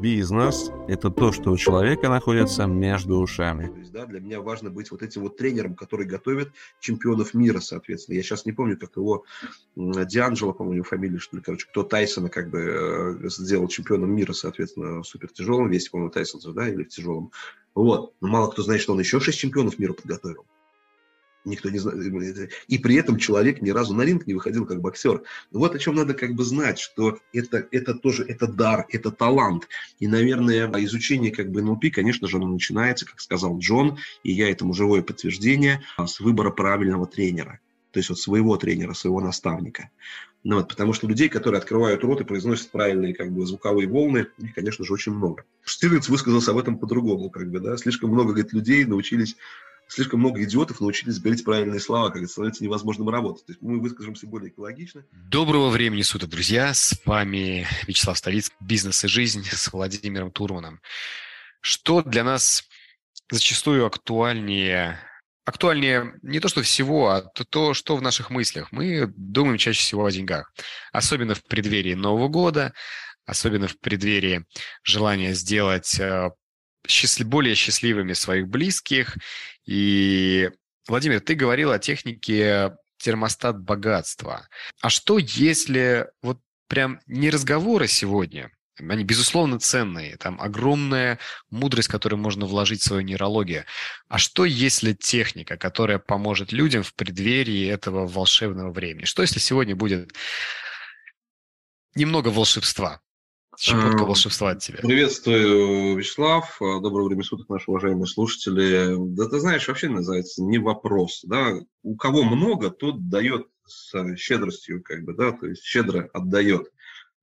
Бизнес – это то, что у человека находится между ушами. То есть, да, для меня важно быть вот этим вот тренером, который готовит чемпионов мира, соответственно. Я сейчас не помню, как его Дианджело, по-моему, фамилия, что ли, короче, кто Тайсона как бы э, сделал чемпионом мира, соответственно, в супертяжелом весе, по-моему, Тайсон, да, или в тяжелом. Вот. Но мало кто знает, что он еще шесть чемпионов мира подготовил. Никто не знает. И при этом человек ни разу на ринг не выходил как боксер. Вот о чем надо как бы знать, что это, это тоже это дар, это талант. И, наверное, изучение как бы НЛП, конечно же, оно начинается, как сказал Джон, и я этому живое подтверждение, а, с выбора правильного тренера. То есть вот своего тренера, своего наставника. Ну, вот, потому что людей, которые открывают рот и произносят правильные как бы, звуковые волны, их, конечно же, очень много. Штирлиц высказался об этом по-другому. Как бы, да? Слишком много говорит, людей научились слишком много идиотов научились говорить правильные слова, как это становится невозможным работать. То есть мы выскажемся более экологично. Доброго времени суток, друзья. С вами Вячеслав Столиц, «Бизнес и жизнь» с Владимиром Турманом. Что для нас зачастую актуальнее актуальнее не то, что всего, а то, то, что в наших мыслях. Мы думаем чаще всего о деньгах. Особенно в преддверии Нового года, особенно в преддверии желания сделать э, счастлив, более счастливыми своих близких. И, Владимир, ты говорил о технике термостат богатства. А что если вот прям не разговоры сегодня, они, безусловно, ценные. Там огромная мудрость, которую можно вложить в свою нейрологию. А что, если техника, которая поможет людям в преддверии этого волшебного времени? Что, если сегодня будет немного волшебства? Щепотка волшебства от тебя. Приветствую, Вячеслав. Доброго времени суток, наши уважаемые слушатели. Да ты знаешь, вообще называется не вопрос. Да? У кого много, тот дает с щедростью, как бы, да, то есть щедро отдает.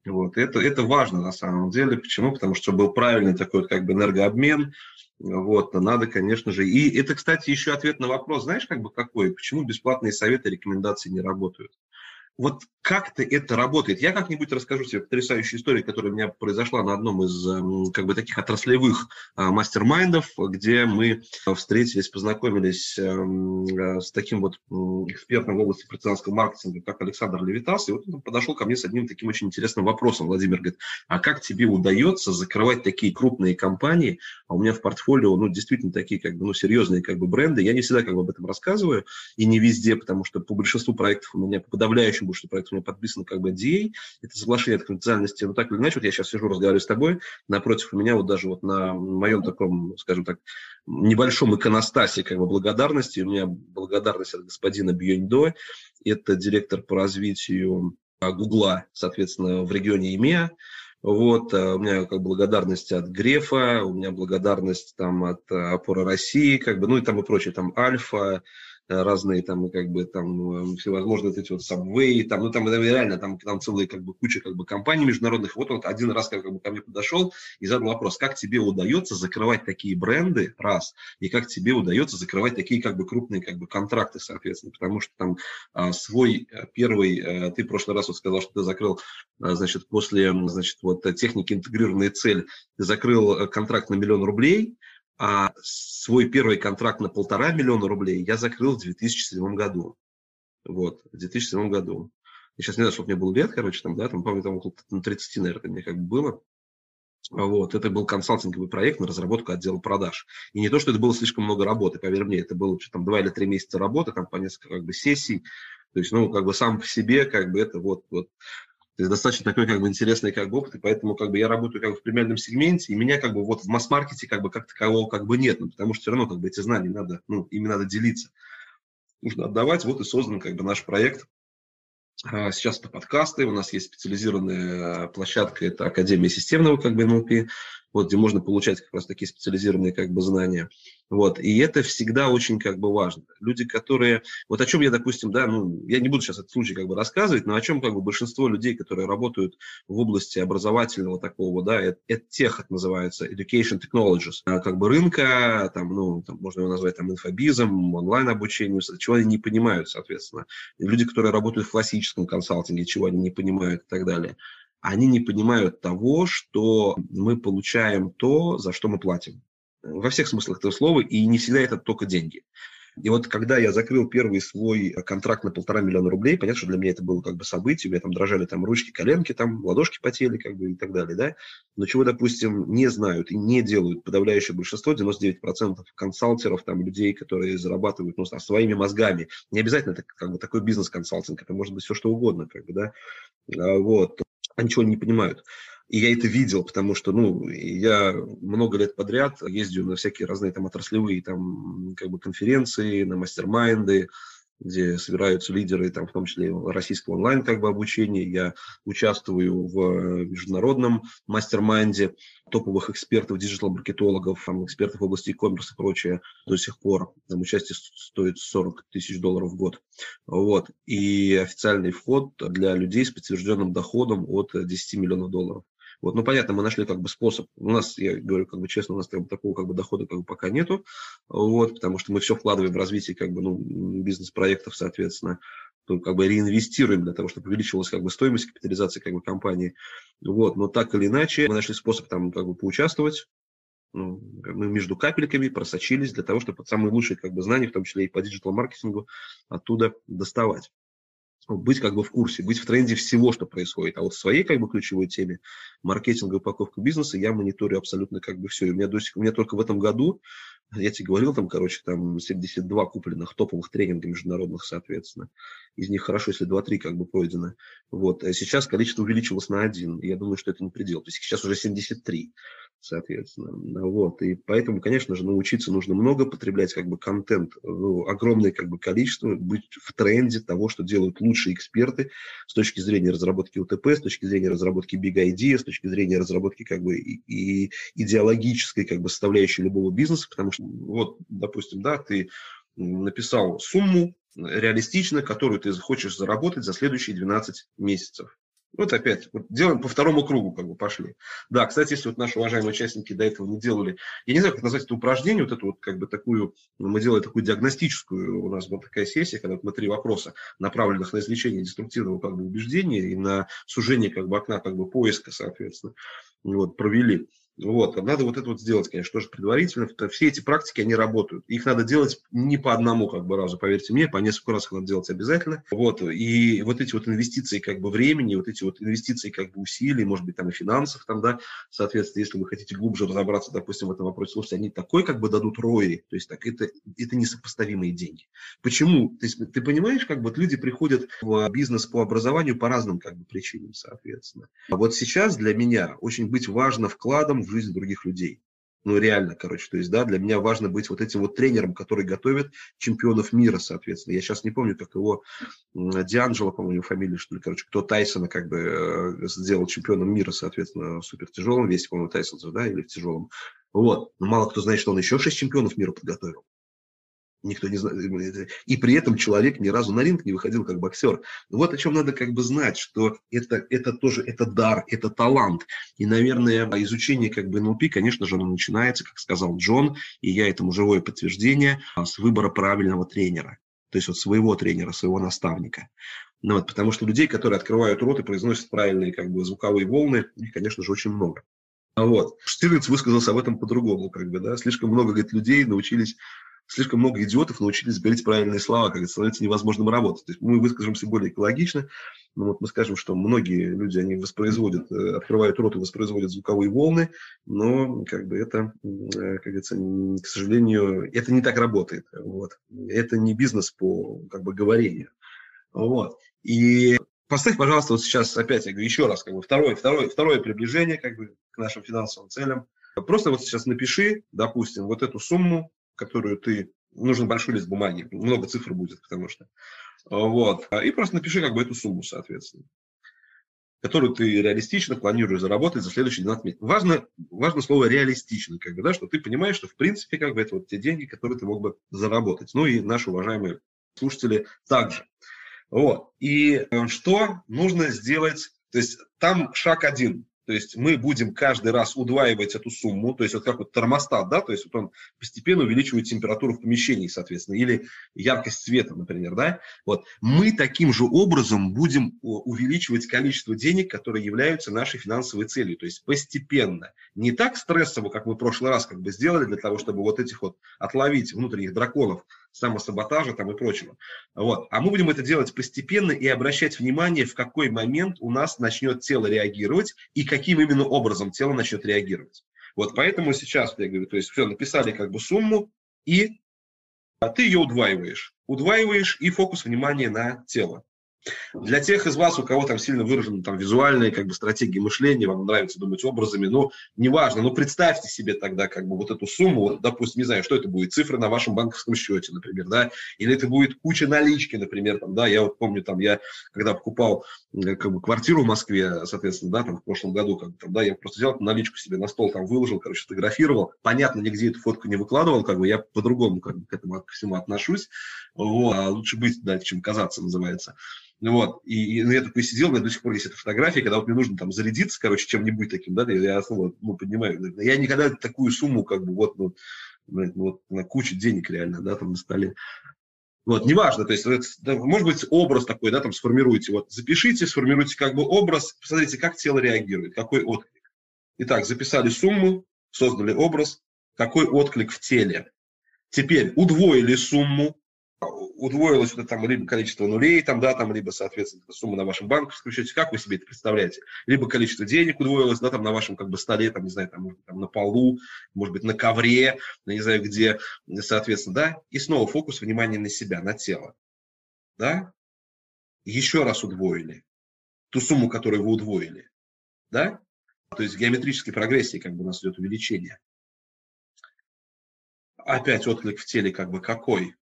Вот. Это, это важно на самом деле. Почему? Потому что был правильный такой как бы энергообмен. Вот, надо, конечно же. И это, кстати, еще ответ на вопрос, знаешь, как бы какой? Почему бесплатные советы, рекомендации не работают? Вот как-то это работает. Я как-нибудь расскажу тебе потрясающую историю, которая у меня произошла на одном из эм, как бы таких отраслевых а, мастер-майндов, где мы встретились, познакомились эм, э, с таким вот экспертом в области партизанского маркетинга, как Александр Левитас, и вот он подошел ко мне с одним таким очень интересным вопросом. Владимир говорит, а как тебе удается закрывать такие крупные компании, а у меня в портфолио, ну, действительно такие, как бы, ну, серьезные, как бы, бренды, я не всегда, как бы, об этом рассказываю, и не везде, потому что по большинству проектов у меня, по подавляющему потому что проект у меня подписан как бы NDA, это соглашение о конфиденциальности, но так или иначе, вот я сейчас сижу, разговариваю с тобой, напротив у меня вот даже вот на моем таком, скажем так, небольшом иконостасе как бы благодарности, у меня благодарность от господина Бьоньдо, это директор по развитию а, Гугла, соответственно, в регионе ИМЕА, вот, а, у меня как благодарность от Грефа, у меня благодарность там от а, Опоры России, как бы, ну и там и прочее, там Альфа, разные там, как бы, там, э, всевозможные эти вот Subway, там, ну, там, реально, там, там целая, как бы, куча, как бы, компаний международных. Вот он один раз, как, бы, ко мне подошел и задал вопрос, как тебе удается закрывать такие бренды, раз, и как тебе удается закрывать такие, как бы, крупные, как бы, контракты, соответственно, потому что там а, свой э, первый, ты в прошлый раз вот сказал, что ты закрыл, значит, после, значит, вот техники интегрированная цель, ты закрыл контракт на миллион рублей, а свой первый контракт на полтора миллиона рублей я закрыл в 2007 году. Вот, в 2007 году. Я сейчас не знаю, сколько мне было лет, короче, там, да, там, помню, там около 30, наверное, мне как бы было. Вот, это был консалтинговый проект на разработку отдела продаж. И не то, что это было слишком много работы, поверь мне, это было что там два или три месяца работы, там по несколько как бы сессий. То есть, ну, как бы сам по себе, как бы это вот, вот то есть достаточно такой как бы интересный как бы опыт, и поэтому как бы я работаю как бы в премиальном сегменте, и меня как бы вот в масс-маркете как бы как такового как бы нет, ну, потому что все равно как бы эти знания надо, ну, ими надо делиться. Нужно отдавать, вот и создан как бы наш проект. А, сейчас это подкасты, у нас есть специализированная площадка, это Академия системного как бы НЛП, вот, где можно получать как раз такие специализированные как бы знания. Вот, и это всегда очень как бы важно. Люди, которые, вот о чем я, допустим, да, ну, я не буду сейчас этот случай как бы рассказывать, но о чем как бы большинство людей, которые работают в области образовательного такого, да, это, тех, это называется, education technologies, а, как бы рынка, там, ну, там, можно его назвать там инфобизом, онлайн-обучением, чего они не понимают, соответственно. люди, которые работают в классическом консалтинге, чего они не понимают и так далее они не понимают того, что мы получаем то, за что мы платим. Во всех смыслах этого слова, и не всегда это только деньги. И вот когда я закрыл первый свой контракт на полтора миллиона рублей, понятно, что для меня это было как бы событие, у меня там дрожали там ручки, коленки, там ладошки потели, как бы и так далее, да. Но чего, допустим, не знают и не делают подавляющее большинство, 99% консалтеров, там, людей, которые зарабатывают, ну, своими мозгами. Не обязательно это как бы такой бизнес-консалтинг, это может быть все что угодно, как бы, да. А, вот. Ничего не понимают. И я это видел, потому что, ну, я много лет подряд ездил на всякие разные там отраслевые там как бы конференции, на mastermind ы, где собираются лидеры, там, в том числе российского онлайн как бы, обучения. Я участвую в международном mastermind е топовых экспертов, digital -маркетологов, экспертов в области e-commerce и прочее до сих пор. Там участие стоит 40 тысяч долларов в год. Вот. И официальный вход для людей с подтвержденным доходом от 10 миллионов долларов. Вот, ну, понятно, мы нашли как бы способ. У нас, я говорю как бы честно, у нас такого как бы дохода как бы пока нету, вот, потому что мы все вкладываем в развитие как бы, ну, бизнес-проектов, соответственно, то как бы реинвестируем для того, чтобы увеличивалась как бы стоимость капитализации как бы компании. Вот, но так или иначе мы нашли способ там как бы поучаствовать, ну, мы между капельками просочились для того, чтобы самые лучшие как бы, знания, в том числе и по диджитал-маркетингу, оттуда доставать быть как бы в курсе, быть в тренде всего, что происходит. А вот в своей как бы ключевой теме маркетинга и упаковка бизнеса я мониторю абсолютно как бы все. И у меня, до сих, у меня только в этом году, я тебе говорил, там, короче, там 72 купленных топовых тренинга международных, соответственно. Из них хорошо, если 2-3 как бы пройдено. Вот. А сейчас количество увеличилось на один. Я думаю, что это не предел. То есть сейчас уже 73 соответственно. Вот. И поэтому, конечно же, научиться нужно много, потреблять как бы контент, ну, огромное как бы количество, быть в тренде того, что делают лучшие эксперты с точки зрения разработки УТП, с точки зрения разработки Big Idea, с точки зрения разработки как бы и, и идеологической как бы составляющей любого бизнеса, потому что вот, допустим, да, ты написал сумму реалистично, которую ты хочешь заработать за следующие 12 месяцев. Вот опять, вот делаем по второму кругу, как бы пошли. Да, кстати, если вот наши уважаемые участники до этого не делали, я не знаю, как назвать это упражнение, вот эту вот как бы такую, мы делали такую диагностическую, у нас была такая сессия, когда мы три вопроса, направленных на излечение деструктивного как бы убеждения и на сужение как бы окна как бы поиска, соответственно, вот, провели. Вот, надо вот это вот сделать, конечно, тоже предварительно. Все эти практики, они работают. Их надо делать не по одному как бы разу, поверьте мне, по несколько раз их надо делать обязательно. Вот, и вот эти вот инвестиции как бы времени, вот эти вот инвестиции как бы усилий, может быть, там и финансов там, да, соответственно, если вы хотите глубже разобраться, допустим, в этом вопросе, слушайте, они такой как бы дадут рои, то есть так это, это несопоставимые деньги. Почему? То есть ты понимаешь, как бы вот люди приходят в бизнес по образованию по разным как бы причинам, соответственно. А вот сейчас для меня очень быть важно вкладом в жизнь других людей. Ну, реально, короче, то есть, да, для меня важно быть вот этим вот тренером, который готовит чемпионов мира, соответственно. Я сейчас не помню, как его, Дианджело, по-моему, фамилия, что ли, короче, кто Тайсона как бы э, сделал чемпионом мира, соответственно, в супер тяжелом весе, по-моему, Тайсон, да, или в тяжелом. Вот. Но мало кто знает, что он еще шесть чемпионов мира подготовил никто не знает. И при этом человек ни разу на ринг не выходил как боксер. Вот о чем надо как бы знать, что это, это тоже это дар, это талант. И, наверное, изучение как бы НЛП, конечно же, оно начинается, как сказал Джон, и я этому живое подтверждение, а, с выбора правильного тренера. То есть вот своего тренера, своего наставника. Ну, вот, потому что людей, которые открывают рот и произносят правильные как бы звуковые волны, их, конечно же, очень много. Вот. Штирлиц высказался об этом по-другому, как бы, да, слишком много, говорит, людей научились слишком много идиотов научились говорить правильные слова, как это становится невозможным работать. То есть мы выскажемся более экологично, но вот мы скажем, что многие люди, они воспроизводят, э, открывают рот и воспроизводят звуковые волны, но как бы это, э, как говорится, к сожалению, это не так работает. Вот. Это не бизнес по как бы говорению. Вот. И поставь, пожалуйста, вот сейчас опять, я говорю, еще раз, как бы второе, второе, второе приближение как бы к нашим финансовым целям. Просто вот сейчас напиши, допустим, вот эту сумму, которую ты... Нужен большой лист бумаги, много цифр будет, потому что... Вот. И просто напиши как бы эту сумму, соответственно которую ты реалистично планируешь заработать за следующие 12 месяцев. Важно, важно слово реалистично, как бы, да, что ты понимаешь, что в принципе как бы это вот те деньги, которые ты мог бы заработать. Ну и наши уважаемые слушатели также. Вот. И э, что нужно сделать? То есть там шаг один. То есть мы будем каждый раз удваивать эту сумму, то есть вот как вот термостат, да, то есть вот он постепенно увеличивает температуру в помещении, соответственно, или яркость света, например, да. Вот мы таким же образом будем увеличивать количество денег, которые являются нашей финансовой целью, то есть постепенно. Не так стрессово, как мы в прошлый раз как бы сделали для того, чтобы вот этих вот отловить внутренних драконов, самосаботажа там и прочего. Вот. А мы будем это делать постепенно и обращать внимание, в какой момент у нас начнет тело реагировать и каким именно образом тело начнет реагировать. Вот поэтому сейчас, я говорю, то есть все, написали как бы сумму, и ты ее удваиваешь. Удваиваешь и фокус внимания на тело. Для тех из вас, у кого там сильно выражены там, визуальные как бы, стратегии мышления, вам нравится думать образами, ну, неважно, но представьте себе тогда как бы вот эту сумму, вот, допустим, не знаю, что это будет, цифры на вашем банковском счете, например, да, или это будет куча налички, например, там, да, я вот помню, там, я когда покупал э, как бы, квартиру в Москве, соответственно, да, там, в прошлом году, как бы, там, да, я просто взял наличку себе на стол, там, выложил, короче, фотографировал, понятно, нигде эту фотку не выкладывал, как бы, я по-другому как бы, к этому ко всему отношусь, вот, а лучше быть, да, чем казаться, называется. Ну вот, и, и я такой сидел, у меня до сих пор есть эта фотография, когда вот мне нужно там зарядиться, короче, чем-нибудь таким, да, я снова, ну, поднимаю. Я никогда такую сумму, как бы, вот, ну, вот на кучу денег реально, да, там на столе. Вот, неважно, то есть, это, может быть, образ такой, да, там сформируйте, вот, запишите, сформируйте как бы образ, посмотрите, как тело реагирует, какой отклик. Итак, записали сумму, создали образ, какой отклик в теле. Теперь удвоили сумму, удвоилось это там либо количество нулей, там, да, там, либо, соответственно, сумма на вашем банковском счете, как вы себе это представляете? Либо количество денег удвоилось, да, там, на вашем, как бы, столе, там, не знаю, там, может там, на полу, может быть, на ковре, не знаю, где, соответственно, да, и снова фокус внимания на себя, на тело, да, еще раз удвоили ту сумму, которую вы удвоили, да, то есть в геометрической прогрессии, как бы, у нас идет увеличение. Опять отклик в теле, как бы, какой?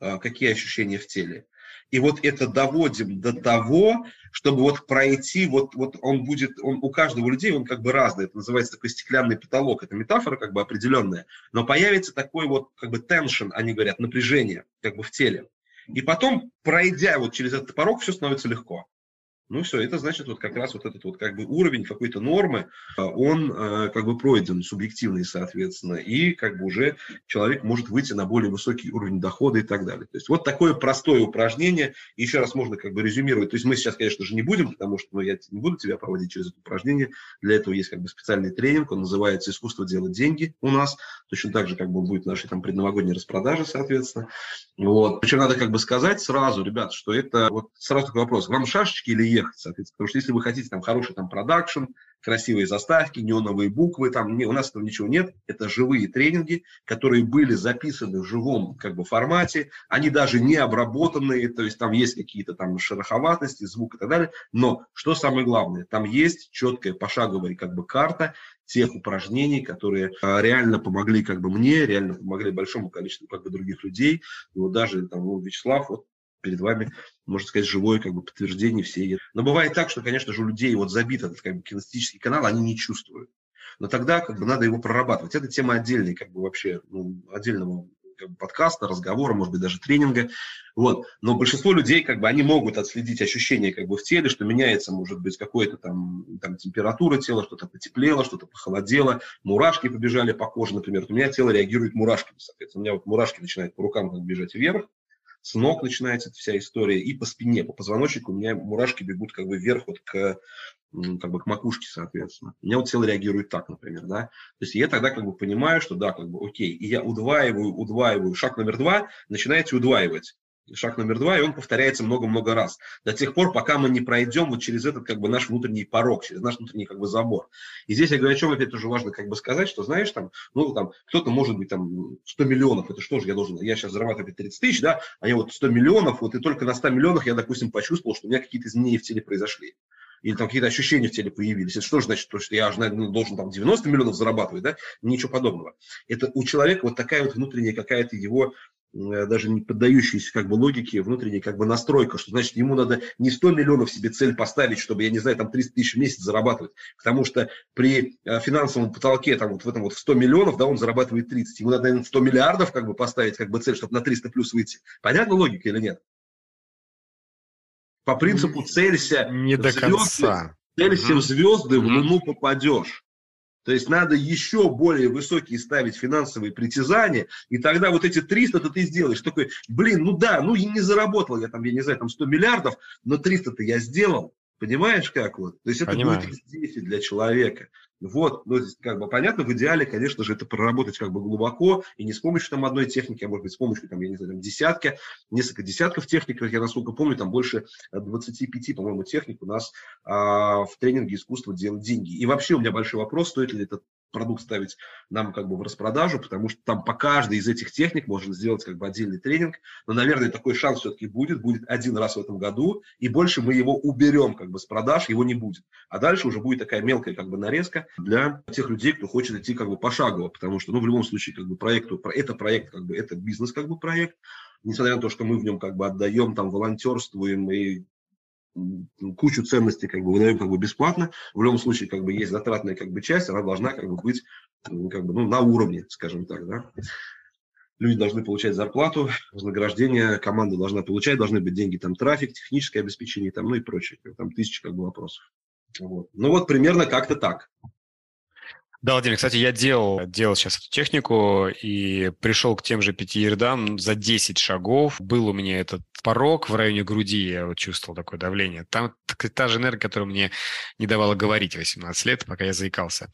А, какие ощущения в теле. И вот это доводим до того, чтобы вот пройти, вот, вот он будет, он, у каждого людей он как бы разный, это называется такой стеклянный потолок, это метафора как бы определенная, но появится такой вот как бы tension, они говорят, напряжение как бы в теле. И потом, пройдя вот через этот порог, все становится легко. Ну все, это значит вот как раз вот этот вот как бы уровень какой-то нормы, а, он э, как бы пройден, субъективный, соответственно, и как бы уже человек может выйти на более высокий уровень дохода и так далее. То есть вот такое простое упражнение, еще раз можно как бы резюмировать. То есть мы сейчас, конечно же, не будем, потому что ну, я не буду тебя проводить через это упражнение. Для этого есть как бы специальный тренинг, он называется «Искусство делать деньги» у нас. Точно так же как бы будет в нашей там предновогодней распродаже, соответственно. Вот. Причем надо как бы сказать сразу, ребят, что это вот сразу такой вопрос. Вам шашечки или ехать, соответственно. Потому что если вы хотите там хороший там продакшн, красивые заставки, неоновые буквы, там не, у нас этого ничего нет. Это живые тренинги, которые были записаны в живом как бы формате. Они даже не обработанные, то есть там есть какие-то там шероховатости, звук и так далее. Но что самое главное, там есть четкая пошаговая как бы карта тех упражнений, которые а, реально помогли как бы мне, реально помогли большому количеству как бы других людей. И вот даже там ну, Вячеслав вот перед вами, можно сказать, живое как бы подтверждение всей. Но бывает так, что, конечно же, у людей вот забит этот как бы, кинестетический канал, они не чувствуют. Но тогда как бы надо его прорабатывать. Это тема отдельной, как бы вообще ну, отдельного как бы, подкаста, разговора, может быть, даже тренинга. Вот. Но большинство людей, как бы, они могут отследить ощущения как бы, в теле, что меняется, может быть, какая-то там, там температура тела, что-то потеплело, что-то похолодело, мурашки побежали по коже, например. У меня тело реагирует мурашками, соответственно. У меня вот мурашки начинают по рукам как бежать вверх, с ног начинается эта вся история, и по спине, по позвоночнику у меня мурашки бегут как бы вверх вот к как бы к макушке, соответственно. У меня вот тело реагирует так, например, да. То есть я тогда как бы понимаю, что да, как бы окей, и я удваиваю, удваиваю. Шаг номер два, начинаете удваивать шаг номер два, и он повторяется много-много раз. До тех пор, пока мы не пройдем вот через этот как бы наш внутренний порог, через наш внутренний как бы забор. И здесь я говорю, о чем опять тоже важно как бы сказать, что знаешь, там, ну, там, кто-то может быть там 100 миллионов, это что же я должен, я сейчас зарабатываю 30 тысяч, да, а я вот 100 миллионов, вот и только на 100 миллионах я, допустим, почувствовал, что у меня какие-то изменения в теле произошли или там какие-то ощущения в теле появились. Это что же значит, что я же наверное, должен там 90 миллионов зарабатывать, да? Ничего подобного. Это у человека вот такая вот внутренняя какая-то его даже не поддающиеся как бы логике, внутренней как бы настройка, что значит ему надо не 100 миллионов себе цель поставить, чтобы, я не знаю, там 300 тысяч в месяц зарабатывать, потому что при э, финансовом потолке там вот в этом вот 100 миллионов, да, он зарабатывает 30, ему надо, наверное, 100 миллиардов как бы поставить как бы цель, чтобы на 300 плюс выйти. Понятна логика или нет? По принципу целься не до звезды, конца. Целься угу. в звезды, в Луну попадешь. То есть надо еще более высокие ставить финансовые притязания, и тогда вот эти 300-то ты сделаешь. Такой, блин, ну да, ну и не заработал я там, я не знаю, там 100 миллиардов, но 300-то я сделал. Понимаешь, как вот? То есть это Понимаю. будет здесь для человека. Вот, ну, здесь как бы понятно, в идеале, конечно же, это проработать как бы глубоко, и не с помощью там одной техники, а может быть с помощью, там, я не знаю, там, десятки, несколько десятков техник, я насколько помню, там больше 25, по-моему, техник у нас а, в тренинге искусства делать деньги. И вообще у меня большой вопрос, стоит ли этот продукт ставить нам как бы в распродажу, потому что там по каждой из этих техник можно сделать как бы отдельный тренинг, но, наверное, такой шанс все-таки будет, будет один раз в этом году, и больше мы его уберем как бы с продаж, его не будет. А дальше уже будет такая мелкая как бы нарезка для тех людей, кто хочет идти как бы пошагово, потому что, ну, в любом случае, как бы проекту, это проект, как бы, это бизнес как бы проект, несмотря на то, что мы в нем как бы отдаем, там, волонтерствуем и кучу ценностей как бы выдаем как бы бесплатно. В любом случае как бы есть затратная как бы часть, она должна как бы быть как бы, ну, на уровне, скажем так, да. Люди должны получать зарплату, вознаграждение, команда должна получать, должны быть деньги, там, трафик, техническое обеспечение, там, ну и прочее. Там тысячи как бы вопросов. Вот. Ну вот примерно как-то так. Да, Владимир, кстати, я делал, делал сейчас эту технику и пришел к тем же пяти ярдам за 10 шагов. Был у меня этот порог в районе груди, я вот чувствовал такое давление. Там та же энергия, которая мне не давала говорить 18 лет, пока я заикался.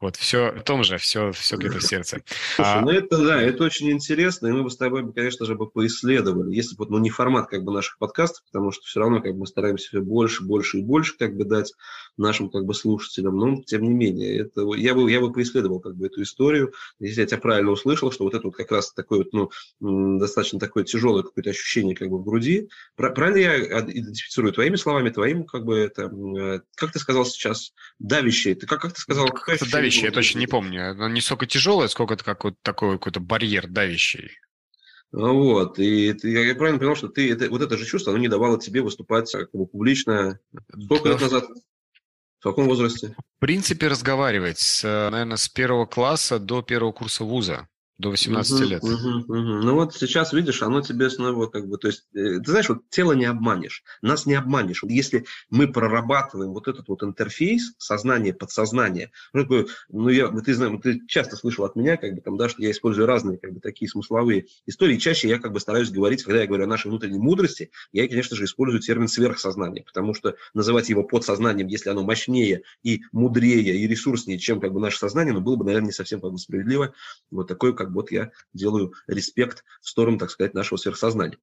Вот, все в том же, все, все где-то в сердце. Слушай, а... ну это, да, это очень интересно, и мы бы с тобой, конечно же, бы поисследовали, если бы, ну, не формат как бы наших подкастов, потому что все равно как бы мы стараемся все больше, больше и больше как бы дать нашим как бы слушателям, но тем не менее, это, я, бы, я бы поисследовал как бы эту историю, если я тебя правильно услышал, что вот это вот как раз такое вот, ну, достаточно такое тяжелое какое-то ощущение как бы в груди, правильно я идентифицирую твоими словами, твоим как бы это, э, как ты сказал сейчас, давящее, ты как, как ты сказал? Как это давящее, я точно не помню, оно не столько тяжелое, сколько это как вот такой какой-то барьер давящий. Вот, и ты, я правильно понял, что ты это, вот это же чувство, оно не давало тебе выступать как бы публично. Сколько лет назад? В каком возрасте? В принципе, разговаривать, с, наверное, с первого класса до первого курса вуза до 18 угу, лет. Угу, угу. Ну вот сейчас, видишь, оно тебе снова как бы, то есть, э, ты знаешь, вот тело не обманешь, нас не обманешь. Если мы прорабатываем вот этот вот интерфейс, сознание, подсознание, ну, такое, ну я, ты знаешь, ты часто слышал от меня, как бы там, да, что я использую разные, как бы, такие смысловые истории, чаще я как бы стараюсь говорить, когда я говорю о нашей внутренней мудрости, я, конечно же, использую термин сверхсознание, потому что называть его подсознанием, если оно мощнее и мудрее и ресурснее, чем как бы наше сознание, ну, было бы, наверное, не совсем как бы справедливо. Вот такое как вот я делаю респект в сторону, так сказать, нашего сверхсознания.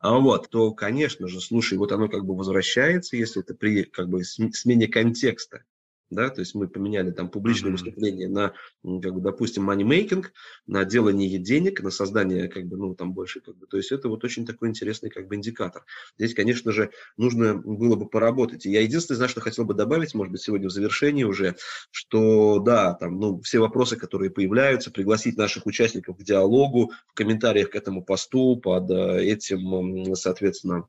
А вот, то, конечно же, слушай, вот оно как бы возвращается, если это при как бы смене контекста да, то есть мы поменяли там публичное выступление на, как бы, допустим, money-making, на делание денег, на создание, как бы, ну, там больше, как бы, то есть это вот очень такой интересный, как бы, индикатор. Здесь, конечно же, нужно было бы поработать. И я единственное, знаю, что хотел бы добавить, может быть, сегодня в завершении уже, что, да, там, ну, все вопросы, которые появляются, пригласить наших участников к диалогу, в комментариях к этому посту, под э, этим, соответственно,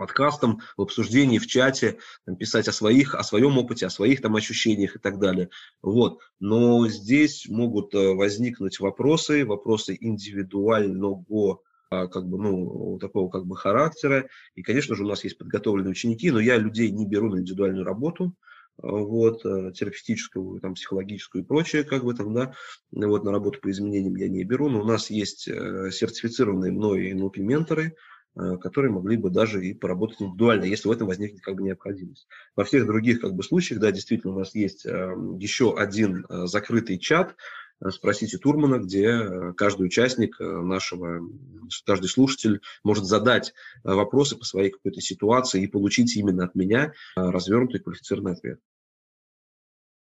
подкастом, в обсуждении, в чате, там, писать о своих, о своем опыте, о своих там ощущениях и так далее. Вот. Но здесь могут э, возникнуть вопросы, вопросы индивидуального а, как бы, ну, такого как бы характера. И, конечно же, у нас есть подготовленные ученики, но я людей не беру на индивидуальную работу, вот, э, терапевтическую, там, психологическую и прочее, как бы там, да, вот, на работу по изменениям я не беру, но у нас есть э, сертифицированные мной NLP-менторы, Э, которые могли бы даже и поработать индивидуально, если в этом возникнет как бы необходимость. Во всех других как бы случаях, да, действительно, у нас есть эм, еще один э, закрытый чат, э, спросите Турмана, где каждый участник нашего, каждый слушатель может задать вопросы по своей какой-то ситуации и получить именно от меня развернутый квалифицированный ответ.